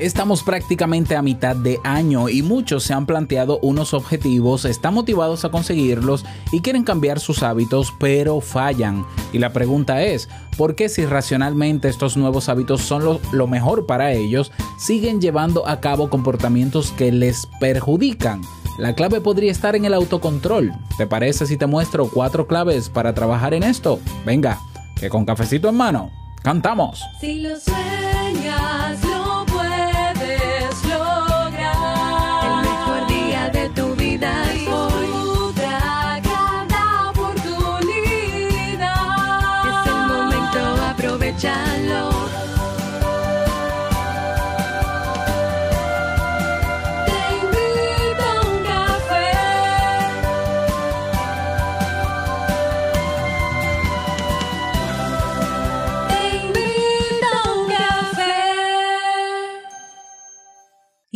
Estamos prácticamente a mitad de año y muchos se han planteado unos objetivos, están motivados a conseguirlos y quieren cambiar sus hábitos, pero fallan. Y la pregunta es, ¿por qué si racionalmente estos nuevos hábitos son lo, mejor para ellos, siguen llevando a cabo comportamientos que les perjudican? La clave podría estar en el autocontrol. ¿Te parece si te muestro cuatro claves para trabajar en esto? Venga, que con cafecito en mano, cantamos. Si lo sueñas,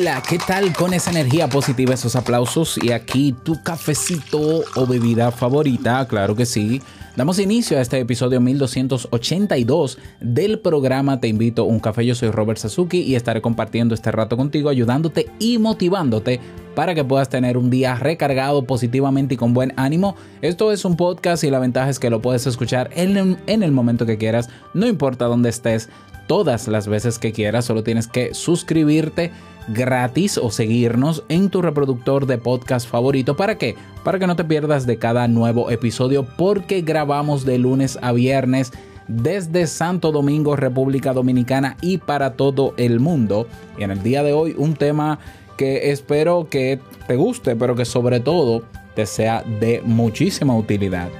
Hola, ¿qué tal con esa energía positiva, esos aplausos? Y aquí tu cafecito o bebida favorita, claro que sí. Damos inicio a este episodio 1282 del programa Te invito a un café. Yo soy Robert Sasuki y estaré compartiendo este rato contigo, ayudándote y motivándote para que puedas tener un día recargado positivamente y con buen ánimo. Esto es un podcast y la ventaja es que lo puedes escuchar en, el momento que quieras, no importa dónde estés, todas las veces que quieras, solo tienes que suscribirte gratis o seguirnos en tu reproductor de podcast favorito. ¿Para qué? Para que no te pierdas de cada nuevo episodio porque grabamos de lunes a viernes desde Santo Domingo, República Dominicana y para todo el mundo. Y en el día de hoy un tema que espero que te guste, pero que sobre todo te sea de muchísima utilidad.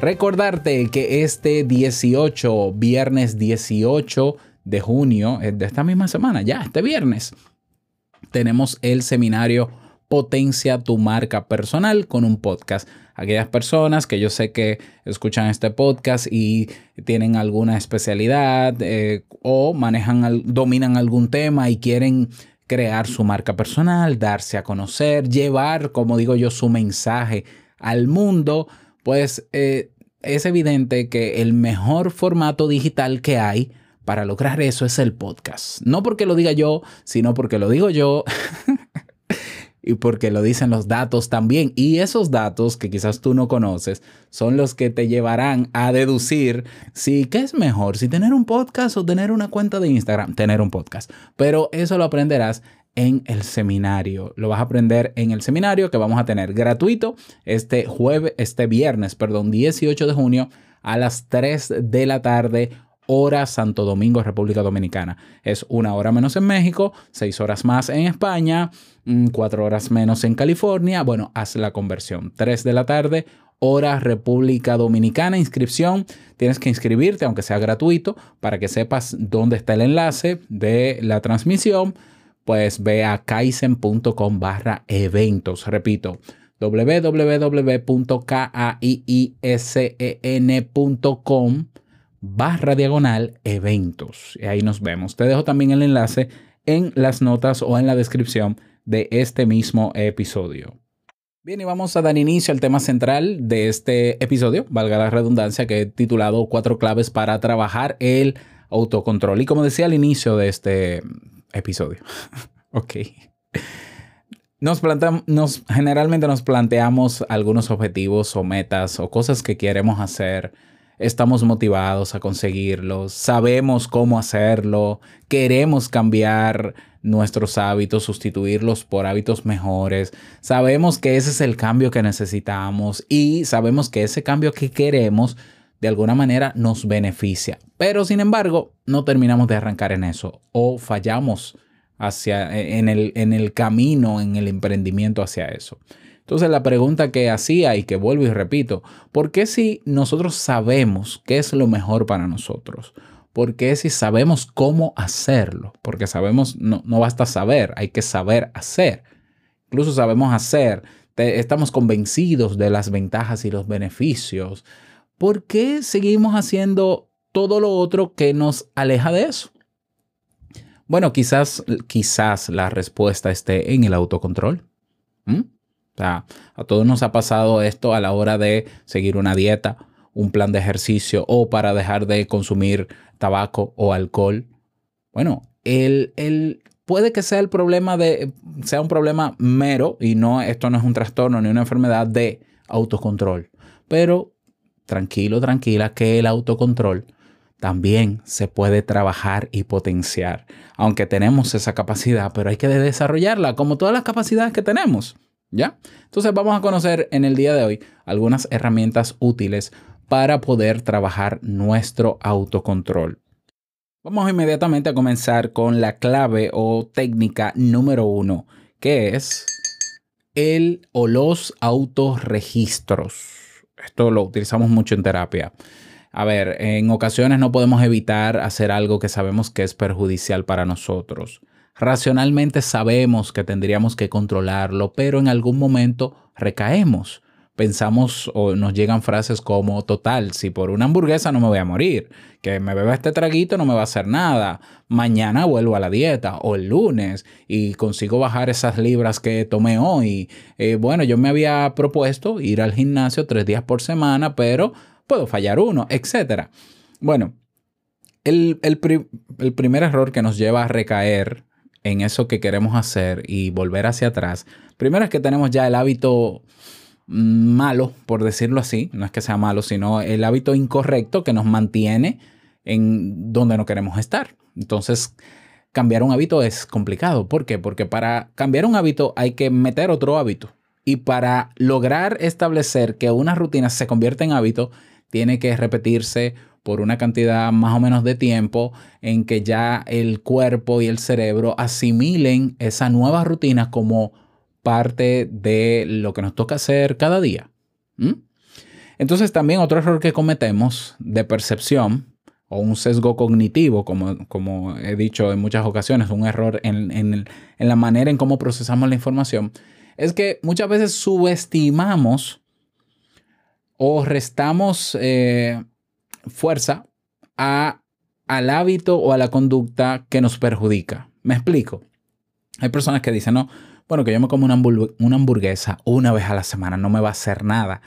Recordarte que este 18, viernes 18 de junio, de esta misma semana, ya este viernes, tenemos el seminario Potencia tu marca personal con un podcast. Aquellas personas que yo sé que escuchan este podcast y tienen alguna especialidad eh, o manejan, dominan algún tema y quieren crear su marca personal, darse a conocer, llevar, como digo yo, su mensaje al mundo, pues eh, es evidente que el mejor formato digital que hay para lograr eso es el podcast. No porque lo diga yo, sino porque lo digo yo y porque lo dicen los datos también. Y esos datos que quizás tú no conoces son los que te llevarán a deducir si es mejor, si tener un podcast o tener una cuenta de Instagram. Tener un podcast. Pero eso lo aprenderás en el seminario. Lo vas a aprender en el seminario que vamos a tener gratuito este jueves, este viernes, perdón, 18 de junio a las 3 de la tarde hora Santo Domingo, República Dominicana. Es una hora menos en México, seis horas más en España, mm, cuatro horas menos en California. Bueno, haz la conversión. Tres de la tarde, hora República Dominicana. Inscripción, tienes que inscribirte, aunque sea gratuito, para que sepas dónde está el enlace de la transmisión. Pues ve a kaizen.com barra eventos. Repito, www.kaiisen.com barra diagonal eventos. Y ahí nos vemos. Te dejo también el enlace en las notas o en la descripción de este mismo episodio. Bien, y vamos a dar inicio al tema central de este episodio, valga la redundancia, que he titulado Cuatro claves para trabajar el autocontrol. Y como decía al inicio de este episodio, ok. Nos, generalmente nos planteamos algunos objetivos o metas o cosas que queremos hacer estamos motivados a conseguirlo, sabemos cómo hacerlo, queremos cambiar nuestros hábitos, sustituirlos por hábitos mejores, sabemos que ese es el cambio que necesitamos y sabemos que ese cambio que queremos de alguna manera nos beneficia. Pero sin embargo, no terminamos de arrancar en eso o fallamos hacia en el, en el camino, en el emprendimiento hacia eso. Entonces la pregunta que hacía y que vuelvo y repito, ¿por qué si nosotros sabemos qué es lo mejor para nosotros? ¿Por qué si sabemos cómo hacerlo? Porque sabemos, no, no basta saber, hay que saber hacer. incluso sabemos hacer, estamos convencidos de las ventajas y los beneficios, ¿por qué seguimos haciendo todo lo otro que nos aleja de eso? Bueno, quizás, quizás la respuesta esté en el autocontrol. A todos nos ha pasado esto a la hora de seguir una dieta, un plan de ejercicio o para dejar de consumir tabaco o alcohol. Bueno, el, el, puede que sea el problema de, sea un problema mero y no, esto no es un trastorno ni una enfermedad de autocontrol. Pero tranquilo, tranquila, que el autocontrol también se puede trabajar y potenciar. Aunque tenemos esa capacidad, pero hay que desarrollarla como todas las capacidades que tenemos. ¿Ya? Entonces vamos a conocer en el día de hoy algunas herramientas útiles para poder trabajar nuestro autocontrol. Vamos inmediatamente a comenzar con la clave o técnica número uno, que es el o los autorregistros. Esto lo utilizamos mucho en terapia. A ver, en ocasiones no podemos evitar hacer algo que sabemos que es perjudicial para nosotros. Racionalmente sabemos que tendríamos que controlarlo, pero en algún momento recaemos. Pensamos o nos llegan frases como, total, si por una hamburguesa no me voy a morir, que me beba este traguito no me va a hacer nada, mañana vuelvo a la dieta o el lunes y consigo bajar esas libras que tomé hoy. Eh, bueno, yo me había propuesto ir al gimnasio tres días por semana, pero puedo fallar uno, etc. Bueno, el, primer error que nos lleva a recaer en eso que queremos hacer y volver hacia atrás, primero es que tenemos ya el hábito malo, por decirlo así, no es que sea malo, sino el hábito incorrecto que nos mantiene en donde no queremos estar. Entonces, cambiar un hábito es complicado. ¿Por qué? Porque para cambiar un hábito hay que meter otro hábito. Y para lograr establecer que una rutina se convierta en hábito, tiene que repetirse por una cantidad más o menos de tiempo en que ya el cuerpo y el cerebro asimilen esa nueva rutina como parte de lo que nos toca hacer cada día. Entonces también otro error que cometemos de percepción o un sesgo cognitivo, como, como he dicho en muchas ocasiones, un error en, la manera en cómo procesamos la información, es que muchas veces subestimamos o restamos eh, fuerza a, al hábito o a la conducta que nos perjudica. Me explico. Hay personas que dicen, no, bueno, que yo me como una, hamburguesa una vez a la semana, no me va a hacer nada.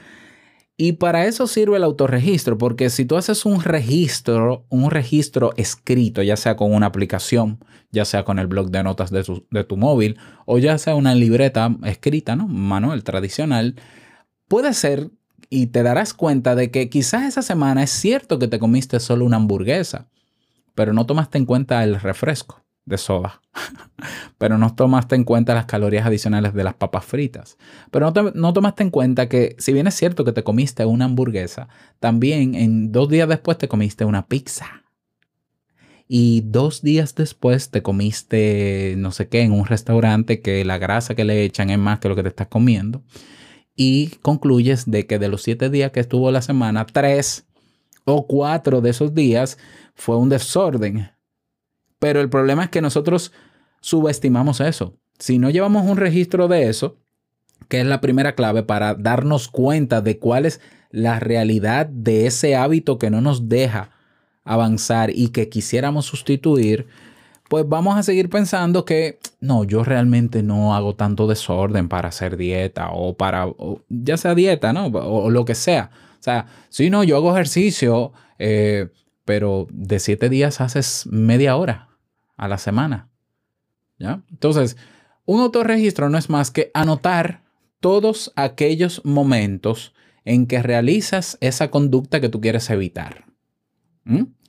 Y para eso sirve el autorregistro, porque si tú haces un registro, un registro escrito, ya sea con una aplicación, ya sea con el blog de notas de tu, de tu móvil, o ya sea una libreta escrita, ¿no? Manual tradicional, puede ser y te darás cuenta de que quizás esa semana es cierto que te comiste solo una hamburguesa, pero no tomaste en cuenta el refresco de soda, pero no tomaste en cuenta las calorías adicionales de las papas fritas, pero no, no, tomaste en cuenta que si bien es cierto que te comiste una hamburguesa, también en dos días después te comiste una pizza. Y dos días después te comiste no sé qué en un restaurante que la grasa que le echan es más que lo que te estás comiendo y concluyes de que de los siete días que estuvo la semana, tres o cuatro de esos días fue un desorden. Pero el problema es que nosotros subestimamos eso. Si no llevamos un registro de eso, que es la primera clave para darnos cuenta de cuál es la realidad de ese hábito que no nos deja avanzar y que quisiéramos sustituir, pues vamos a seguir pensando que no, yo realmente no hago tanto desorden para hacer dieta o para, ya sea dieta, ¿no? O, lo que sea. O sea, si no, yo hago ejercicio, eh, pero de siete días haces media hora a la semana. ¿Ya? Entonces, un autorregistro no es más que anotar todos aquellos momentos en que realizas esa conducta que tú quieres evitar.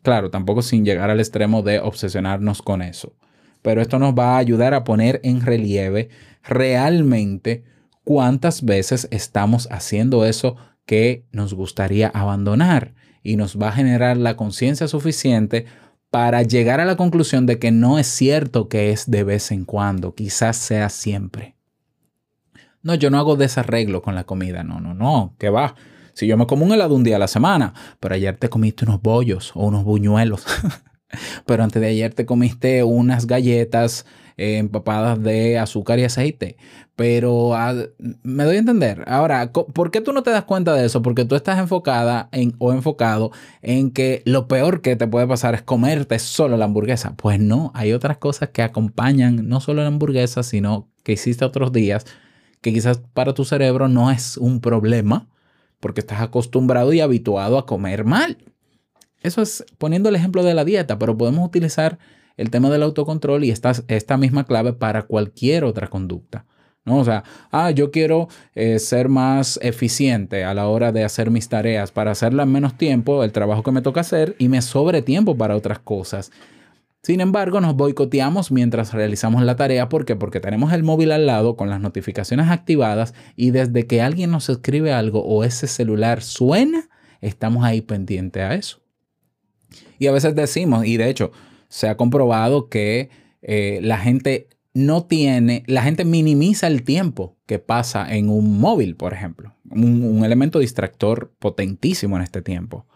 Claro, tampoco sin llegar al extremo de obsesionarnos con eso. Pero esto nos va a ayudar a poner en relieve realmente cuántas veces estamos haciendo eso que nos gustaría abandonar y nos va a generar la conciencia suficiente para llegar a la conclusión de que no es cierto que es de vez en cuando, quizás sea siempre. No, yo no hago desarreglo con la comida, no, no, no, que va. Si yo me como un helado un día a la semana, pero ayer te comiste unos bollos o unos buñuelos. pero antes de ayer te comiste unas galletas eh, empapadas de azúcar y aceite. Pero ah, me doy a entender. Ahora, ¿por qué tú no te das cuenta de eso? Porque tú estás enfocada en, o enfocado en que lo peor que te puede pasar es comerte solo la hamburguesa. Pues no, hay otras cosas que acompañan no solo la hamburguesa, sino que hiciste otros días que quizás para tu cerebro no es un problema porque estás acostumbrado y habituado a comer mal. Eso es poniendo el ejemplo de la dieta, pero podemos utilizar el tema del autocontrol y esta, esta misma clave para cualquier otra conducta. ¿no? O sea, ah, yo quiero eh, ser más eficiente a la hora de hacer mis tareas para hacerlas en menos tiempo, el trabajo que me toca hacer, y me sobre tiempo para otras cosas. Sin embargo, nos boicoteamos mientras realizamos la tarea. ¿Por qué? Porque tenemos el móvil al lado con las notificaciones activadas y desde que alguien nos escribe algo o ese celular suena, estamos ahí pendiente a eso. Y a veces decimos, y de hecho se ha comprobado que eh, la gente no tiene, la gente minimiza el tiempo que pasa en un móvil, por ejemplo. Un, elemento distractor potentísimo en este tiempo.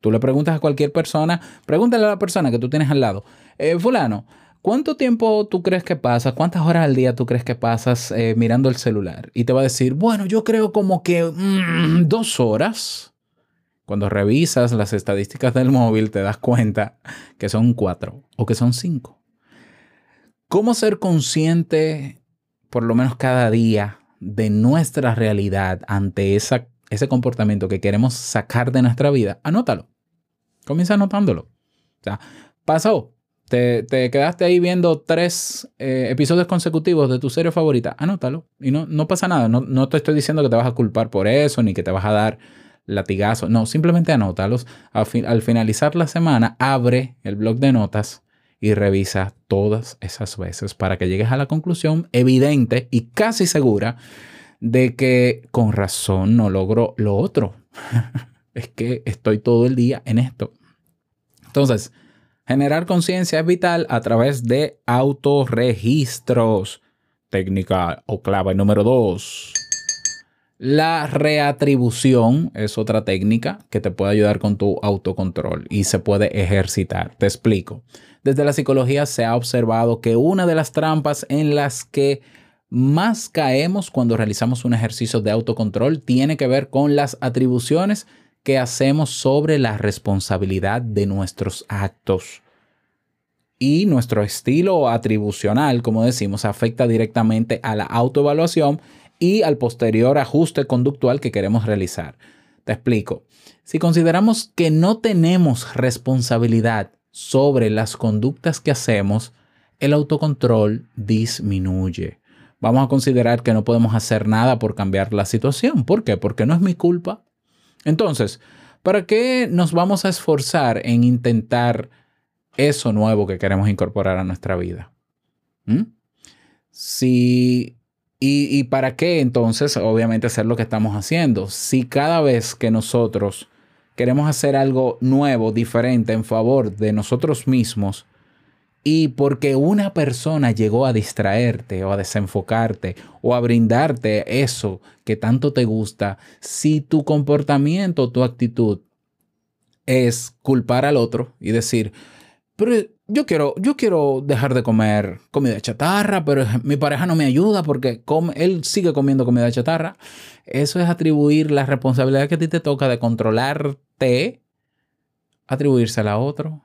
Tú le preguntas a cualquier persona, pregúntale a la persona que tú tienes al lado, eh, fulano, ¿cuánto tiempo tú crees que pasas? ¿Cuántas horas al día tú crees que pasas eh, mirando el celular? Y te va a decir, bueno, yo creo como que mm, dos horas. Cuando revisas las estadísticas del móvil te das cuenta que son cuatro o que son cinco. ¿Cómo ser consciente, por lo menos cada día, de nuestra realidad ante esa, ese comportamiento que queremos sacar de nuestra vida? Anótalo. Comienza anotándolo. O sea, pasó. Te, quedaste ahí viendo tres eh, episodios consecutivos de tu serie favorita. Anótalo. Y no, no pasa nada. No, no te estoy diciendo que te vas a culpar por eso, ni que te vas a dar latigazo. No, simplemente anótalos. Al, finalizar la semana, abre el blog de notas y revisa todas esas veces para que llegues a la conclusión evidente y casi segura de que con razón no logro lo otro. es que estoy todo el día en esto. Entonces, generar conciencia es vital a través de autorregistros. Técnica o clave número dos. La reatribución es otra técnica que te puede ayudar con tu autocontrol y se puede ejercitar. Te explico. Desde la psicología se ha observado que una de las trampas en las que más caemos cuando realizamos un ejercicio de autocontrol tiene que ver con las atribuciones que hacemos sobre la responsabilidad de nuestros actos. Y nuestro estilo atribucional, como decimos, afecta directamente a la autoevaluación y al posterior ajuste conductual que queremos realizar. Te explico. Si consideramos que no tenemos responsabilidad sobre las conductas que hacemos, el autocontrol disminuye. Vamos a considerar que no podemos hacer nada por cambiar la situación. ¿Por qué? Porque no es mi culpa. Entonces, ¿para qué nos vamos a esforzar en intentar eso nuevo que queremos incorporar a nuestra vida? ¿Mm? Si ¿Y, para qué entonces, obviamente, hacer lo que estamos haciendo? Si cada vez que nosotros queremos hacer algo nuevo, diferente, en favor de nosotros mismos, y porque una persona llegó a distraerte o a desenfocarte o a brindarte eso que tanto te gusta, si tu comportamiento, tu actitud es culpar al otro y decir, pero yo quiero, yo quiero dejar de comer comida chatarra, pero mi pareja no me ayuda porque él sigue comiendo comida chatarra. Eso es atribuir la responsabilidad que a ti te toca de controlarte, atribuírsela a otro.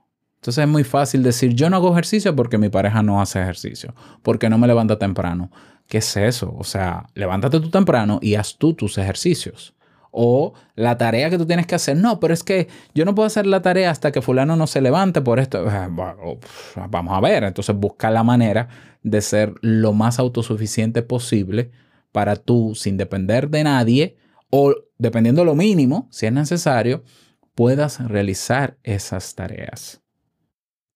Entonces es muy fácil decir, yo no hago ejercicio porque mi pareja no hace ejercicio, porque no me levanta temprano. ¿Qué es eso? O sea, levántate tú temprano y haz tú tus ejercicios o la tarea que tú tienes que hacer. No, pero es que yo no puedo hacer la tarea hasta que fulano no se levante por esto. Vamos a ver, entonces busca la manera de ser lo más autosuficiente posible para tú, sin depender de nadie o dependiendo lo mínimo, si es necesario, puedas realizar esas tareas.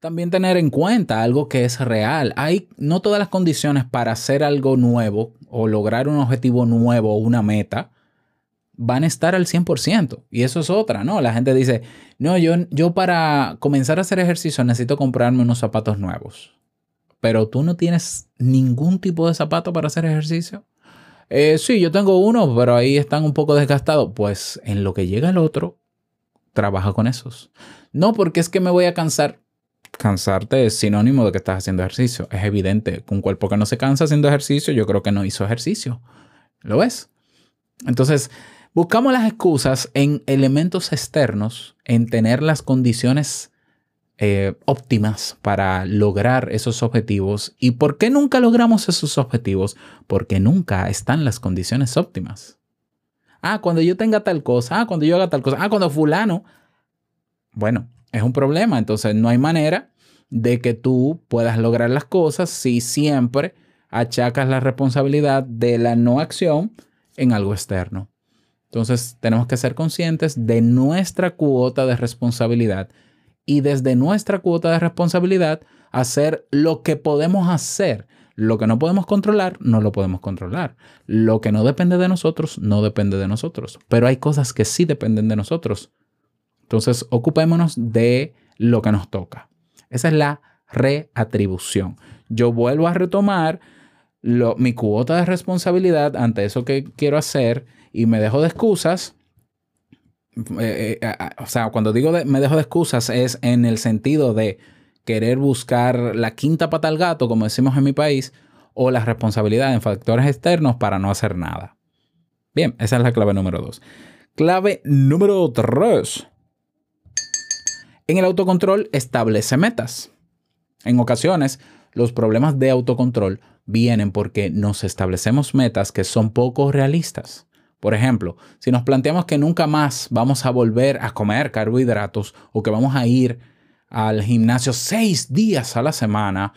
También tener en cuenta algo que es real. Hay no todas las condiciones para hacer algo nuevo o lograr un objetivo nuevo o una meta van a estar al 100%. Y eso es otra, ¿no? La gente dice, no, yo, yo para comenzar a hacer ejercicio necesito comprarme unos zapatos nuevos. Pero tú no tienes ningún tipo de zapato para hacer ejercicio. Eh, sí, yo tengo uno, pero ahí están un poco desgastados. Pues en lo que llega el otro, trabaja con esos. No, porque es que me voy a cansar. Cansarte es sinónimo de que estás haciendo ejercicio. Es evidente. Un cuerpo que no se cansa haciendo ejercicio, yo creo que no hizo ejercicio. ¿Lo ves? Entonces, buscamos las excusas en elementos externos, en tener las condiciones eh, óptimas para lograr esos objetivos. ¿Y por qué nunca logramos esos objetivos? Porque nunca están las condiciones óptimas. Ah, cuando yo tenga tal cosa, ah, cuando yo haga tal cosa, ah, cuando fulano. Bueno, es un problema. Entonces no hay manera de que tú puedas lograr las cosas si siempre achacas la responsabilidad de la no acción en algo externo. Entonces tenemos que ser conscientes de nuestra cuota de responsabilidad y desde nuestra cuota de responsabilidad hacer lo que podemos hacer. Lo que no podemos controlar, no lo podemos controlar. Lo que no depende de nosotros, no depende de nosotros. Pero hay cosas que sí dependen de nosotros. Entonces, ocupémonos de lo que nos toca. Esa es la reatribución. Yo vuelvo a retomar mi cuota de responsabilidad ante eso que quiero hacer y me dejo de excusas. Eh, eh, o sea, cuando digo me dejo de excusas es en el sentido de querer buscar la quinta pata al gato, como decimos en mi país, o la responsabilidad en factores externos para no hacer nada. Bien, esa es la clave número dos. Clave número tres. En el autocontrol establece metas. En ocasiones, los problemas de autocontrol vienen porque nos establecemos metas que son poco realistas. Por ejemplo, si nos planteamos que nunca más vamos a volver a comer carbohidratos o que vamos a ir al gimnasio seis días a la semana,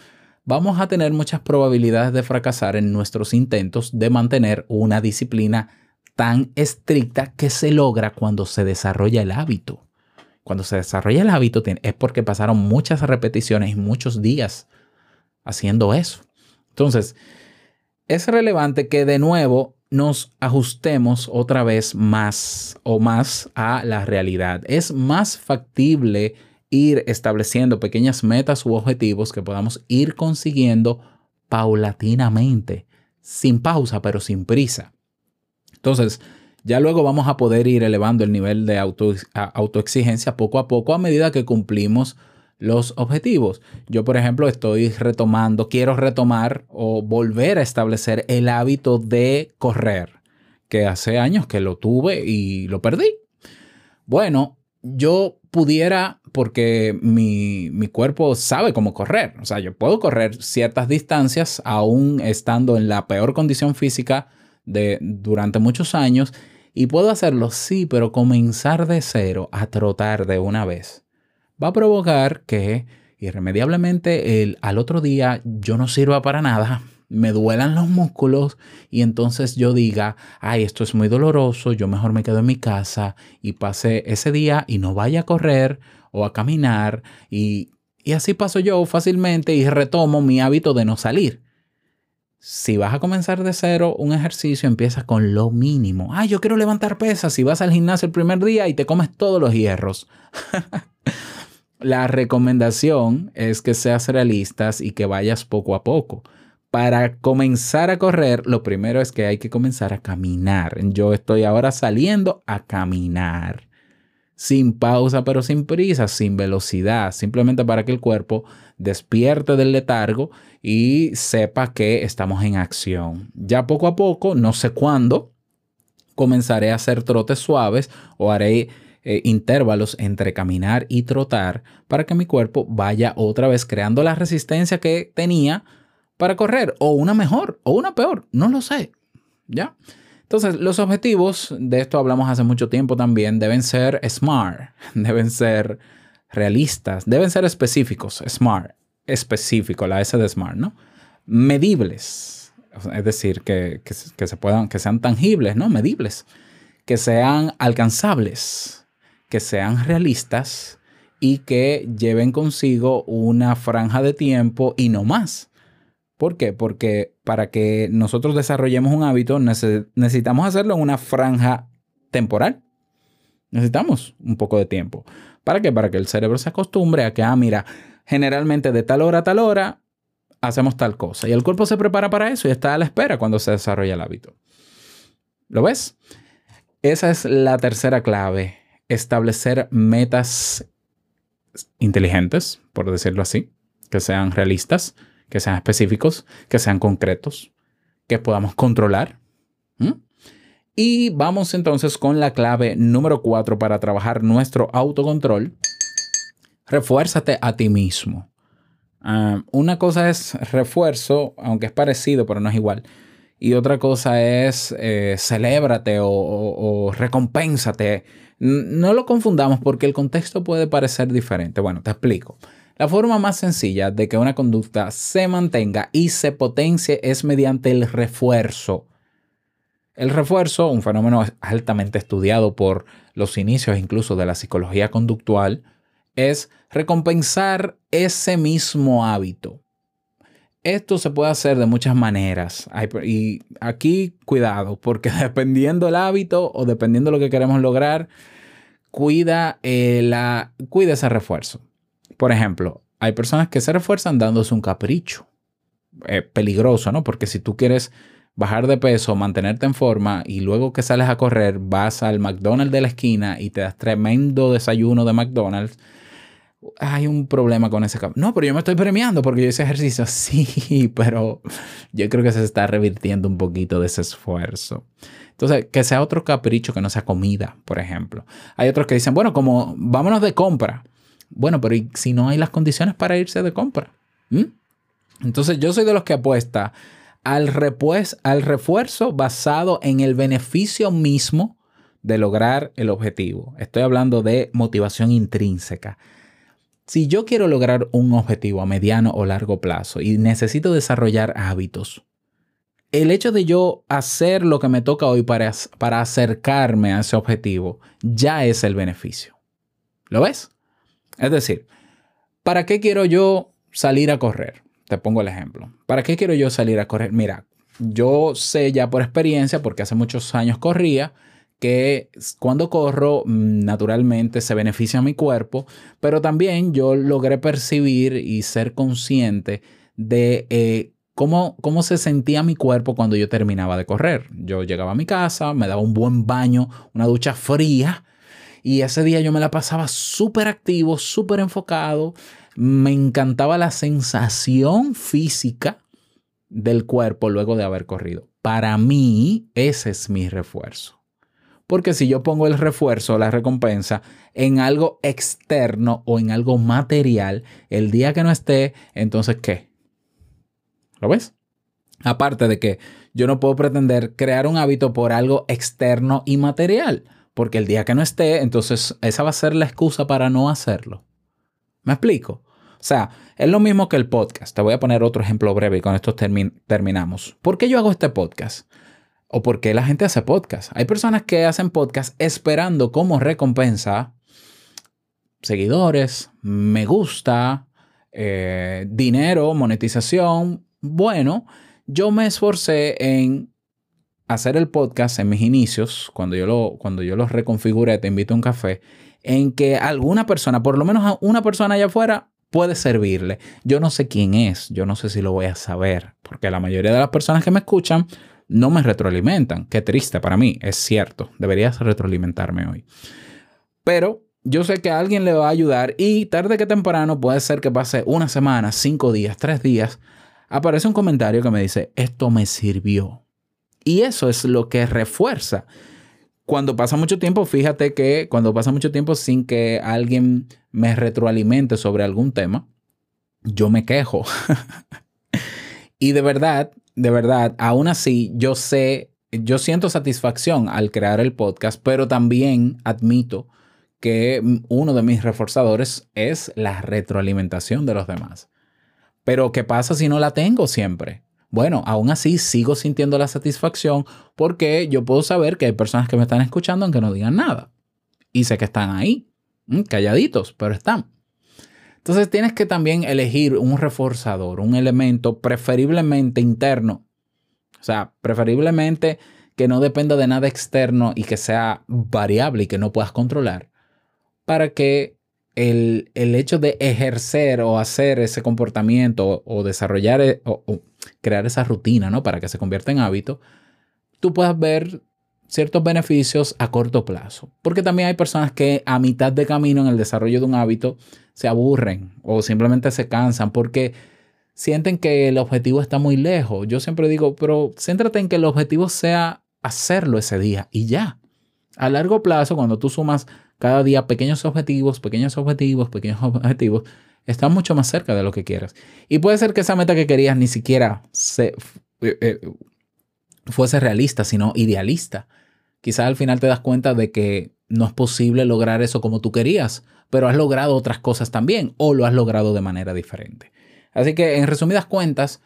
vamos a tener muchas probabilidades de fracasar en nuestros intentos de mantener una disciplina tan estricta que se logra cuando se desarrolla el hábito. Cuando se desarrolla el hábito es porque pasaron muchas repeticiones y muchos días haciendo eso. Entonces, es relevante que de nuevo nos ajustemos otra vez más o más a la realidad. Es más factible ir estableciendo pequeñas metas u objetivos que podamos ir consiguiendo paulatinamente, sin pausa, pero sin prisa. Entonces, ya luego vamos a poder ir elevando el nivel de auto, autoexigencia poco a poco a medida que cumplimos los objetivos. Yo, por ejemplo, estoy retomando, quiero retomar o volver a establecer el hábito de correr, que hace años que lo tuve y lo perdí. Bueno, yo pudiera, porque mi, mi, cuerpo sabe cómo correr, o sea, yo puedo correr ciertas distancias aún estando en la peor condición física de, durante muchos años y puedo hacerlo, sí, pero comenzar de cero a trotar de una vez va a provocar que irremediablemente el, al otro día yo no sirva para nada, me duelan los músculos y entonces yo diga, ay, esto es muy doloroso, yo mejor me quedo en mi casa y pase ese día y no vaya a correr o a caminar y, y así paso yo fácilmente y retomo mi hábito de no salir. Si vas a comenzar de cero un ejercicio, empiezas con lo mínimo. Ay, yo quiero levantar pesas. Si vas al gimnasio el primer día y te comes todos los hierros. La recomendación es que seas realistas y que vayas poco a poco. Para comenzar a correr, lo primero es que hay que comenzar a caminar. Yo estoy ahora saliendo a caminar. Sin pausa, pero sin prisa, sin velocidad, simplemente para que el cuerpo despierte del letargo y sepa que estamos en acción. Ya poco a poco, no sé cuándo, comenzaré a hacer trotes suaves o haré eh, intervalos entre caminar y trotar para que mi cuerpo vaya otra vez creando la resistencia que tenía para correr, o una mejor, o una peor, no lo sé. ¿Ya? Entonces, los objetivos, de esto hablamos hace mucho tiempo también, deben ser smart, deben ser realistas, deben ser específicos, smart, específico, la S de smart, ¿no? Medibles, es decir, que, que, se puedan, que sean tangibles, ¿no? Medibles, que sean alcanzables, que sean realistas y que lleven consigo una franja de tiempo y no más. ¿Por qué? Porque para que nosotros desarrollemos un hábito necesitamos hacerlo en una franja temporal. Necesitamos un poco de tiempo. ¿Para qué? Para que el cerebro se acostumbre a que, ah, mira, generalmente de tal hora a tal hora hacemos tal cosa. Y el cuerpo se prepara para eso y está a la espera cuando se desarrolla el hábito. ¿Lo ves? Esa es la tercera clave establecer metas inteligentes, por decirlo así, que sean realistas, que sean específicos, que sean concretos, que podamos controlar. Y vamos entonces con la clave número cuatro para trabajar nuestro autocontrol. Refuérzate a ti mismo. Ah, una cosa es refuerzo, aunque es parecido, pero no es igual. Y otra cosa es eh, celébrate o, o, recompénsate. No lo confundamos porque el contexto puede parecer diferente. Bueno, te explico. La forma más sencilla de que una conducta se mantenga y se potencie es mediante el refuerzo. El refuerzo, un fenómeno altamente estudiado por los inicios incluso de la psicología conductual, es recompensar ese mismo hábito. Esto se puede hacer de muchas maneras. Y aquí, cuidado, porque dependiendo del hábito o dependiendo de lo que queremos lograr, cuida, eh, la, cuida ese refuerzo. Por ejemplo, hay personas que se refuerzan dándose un capricho. Eh, peligroso, ¿no? Porque si tú quieres bajar de peso, mantenerte en forma y luego que sales a correr vas al McDonald's de la esquina y te das tremendo desayuno de McDonald's, hay un problema con ese No, pero yo me estoy premiando porque yo hice ejercicio. Sí, pero yo creo que se está revirtiendo un poquito de ese esfuerzo. Entonces, que sea otro capricho que no sea comida, por ejemplo. Hay otros que dicen, bueno, como vámonos de compra. Bueno, pero ¿y si no hay las condiciones para irse de compra? ¿Mm? Entonces, yo soy de los que apuesta al, al refuerzo basado en el beneficio mismo de lograr el objetivo. Estoy hablando de motivación intrínseca. Si yo quiero lograr un objetivo a mediano o largo plazo y necesito desarrollar hábitos, el hecho de yo hacer lo que me toca hoy para, para acercarme a ese objetivo ya es el beneficio. ¿Lo ves? Es decir, ¿para qué quiero yo salir a correr? Te pongo el ejemplo. ¿Para qué quiero yo salir a correr? Mira, yo sé ya por experiencia, porque hace muchos años corría, que cuando corro mm, naturalmente se beneficia mi cuerpo, pero también yo logré percibir y ser consciente de eh, cómo, cómo se sentía mi cuerpo cuando yo terminaba de correr. Yo llegaba a mi casa, me daba un buen baño, una ducha fría, y ese día yo me la pasaba súper activo, súper enfocado, me encantaba la sensación física del cuerpo luego de haber corrido. Para mí, ese es mi refuerzo. Porque si yo pongo el refuerzo, la recompensa, en algo externo o en algo material, el día que no esté, entonces ¿qué? ¿Lo ves? Aparte de que yo no puedo pretender crear un hábito por algo externo y material, porque el día que no esté, entonces esa va a ser la excusa para no hacerlo. ¿Me explico? O sea, es lo mismo que el podcast. Te voy a poner otro ejemplo breve y con esto terminamos. ¿Por qué yo hago este podcast? o por qué la gente hace podcast. Hay personas que hacen podcast esperando como recompensa seguidores, me gusta, eh, dinero, monetización. Bueno, yo me esforcé en hacer el podcast en mis inicios, cuando yo lo, cuando yo lo reconfiguré, te invito a un café, en que alguna persona, por lo menos una persona allá afuera, puede servirle. Yo no sé quién es, yo no sé si lo voy a saber, porque la mayoría de las personas que me escuchan no me retroalimentan. Qué triste para mí, es cierto. Deberías retroalimentarme hoy. Pero yo sé que alguien le va a ayudar y tarde que temprano puede ser que pase una semana, cinco días, tres días. Aparece un comentario que me dice, esto me sirvió. Y eso es lo que refuerza. Cuando pasa mucho tiempo, fíjate que cuando pasa mucho tiempo sin que alguien me retroalimente sobre algún tema, yo me quejo. y de verdad, de verdad, aún así, yo sé, yo siento satisfacción al crear el podcast, pero también admito que uno de mis reforzadores es la retroalimentación de los demás. Pero ¿qué pasa si no la tengo siempre? Bueno, aún así sigo sintiendo la satisfacción porque yo puedo saber que hay personas que me están escuchando aunque no digan nada. Y sé que están ahí, calladitos, pero están. Entonces tienes que también elegir un reforzador, un elemento preferiblemente interno. O sea, preferiblemente que no dependa de nada externo y que sea variable y que no puedas controlar. Para que el, hecho de ejercer o hacer ese comportamiento o, desarrollar e, crear esa rutina, ¿no? Para que se convierta en hábito, tú puedas ver ciertos beneficios a corto plazo. Porque también hay personas que a mitad de camino en el desarrollo de un hábito se aburren o simplemente se cansan porque sienten que el objetivo está muy lejos. Yo siempre digo, pero céntrate en que el objetivo sea hacerlo ese día y ya. A largo plazo, cuando tú sumas cada día pequeños objetivos, pequeños objetivos, pequeños objetivos, estás mucho más cerca de lo que quieras. Y puede ser que esa meta que querías ni siquiera eh, eh, fuese realista, sino idealista. Quizás al final te das cuenta de que no es posible lograr eso como tú querías, pero has logrado otras cosas también o lo has logrado de manera diferente. Así que en resumidas cuentas,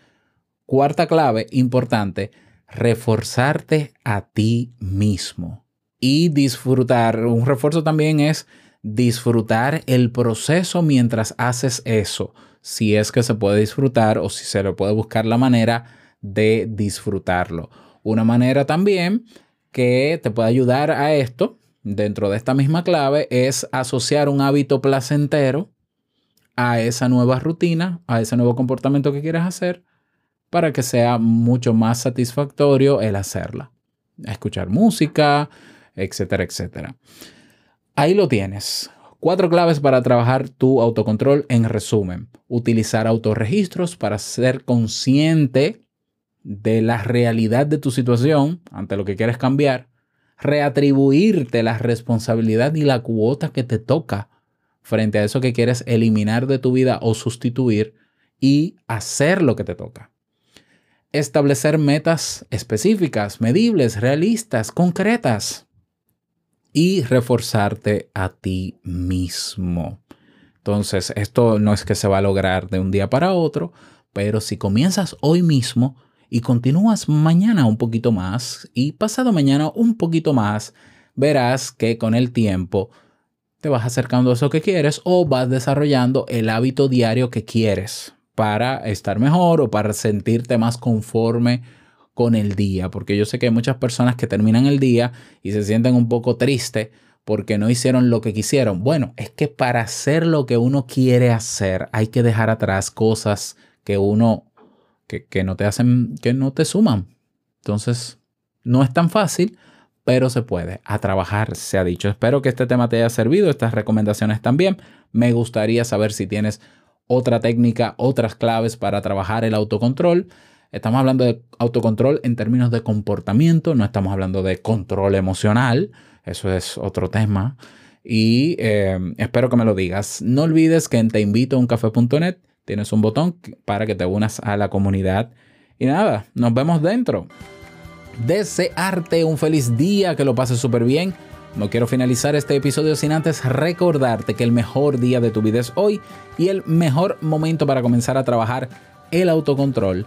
cuarta clave importante, reforzarte a ti mismo y disfrutar. Un refuerzo también es disfrutar el proceso mientras haces eso, si es que se puede disfrutar o si se le puede buscar la manera de disfrutarlo. Una manera también que te puede ayudar a esto, dentro de esta misma clave, es asociar un hábito placentero a esa nueva rutina, a ese nuevo comportamiento que quieres hacer, para que sea mucho más satisfactorio el hacerla. Escuchar música, etcétera, etcétera. Ahí lo tienes. Cuatro claves para trabajar tu autocontrol en resumen. Utilizar autorregistros para ser consciente de la realidad de tu situación ante lo que quieres cambiar. Reatribuirte la responsabilidad y la cuota que te toca frente a eso que quieres eliminar de tu vida o sustituir y hacer lo que te toca. Establecer metas específicas, medibles, realistas, concretas y reforzarte a ti mismo. Entonces, esto no es que se va a lograr de un día para otro, pero si comienzas hoy mismo y continúas mañana un poquito más y pasado mañana un poquito más, verás que con el tiempo te vas acercando a eso que quieres o vas desarrollando el hábito diario que quieres para estar mejor o para sentirte más conforme con el día, porque yo sé que hay muchas personas que terminan el día y se sienten un poco tristes porque no hicieron lo que quisieron. Bueno, es que para hacer lo que uno quiere hacer hay que dejar atrás cosas que uno, que, que no te hacen, que no te suman. Entonces, no es tan fácil, pero se puede. A trabajar, se ha dicho. Espero que este tema te haya servido, estas recomendaciones también. Me gustaría saber si tienes otra técnica, otras claves para trabajar el autocontrol. Estamos hablando de autocontrol en términos de comportamiento, no estamos hablando de control emocional, eso es otro tema. Y eh, espero que me lo digas. No olvides que en teinvitouncafe.net tienes un botón para que te unas a la comunidad. Y nada, nos vemos dentro. Desearte un feliz día, que lo pases súper bien. No quiero finalizar este episodio sin antes recordarte que el mejor día de tu vida es hoy y el mejor momento para comenzar a trabajar el autocontrol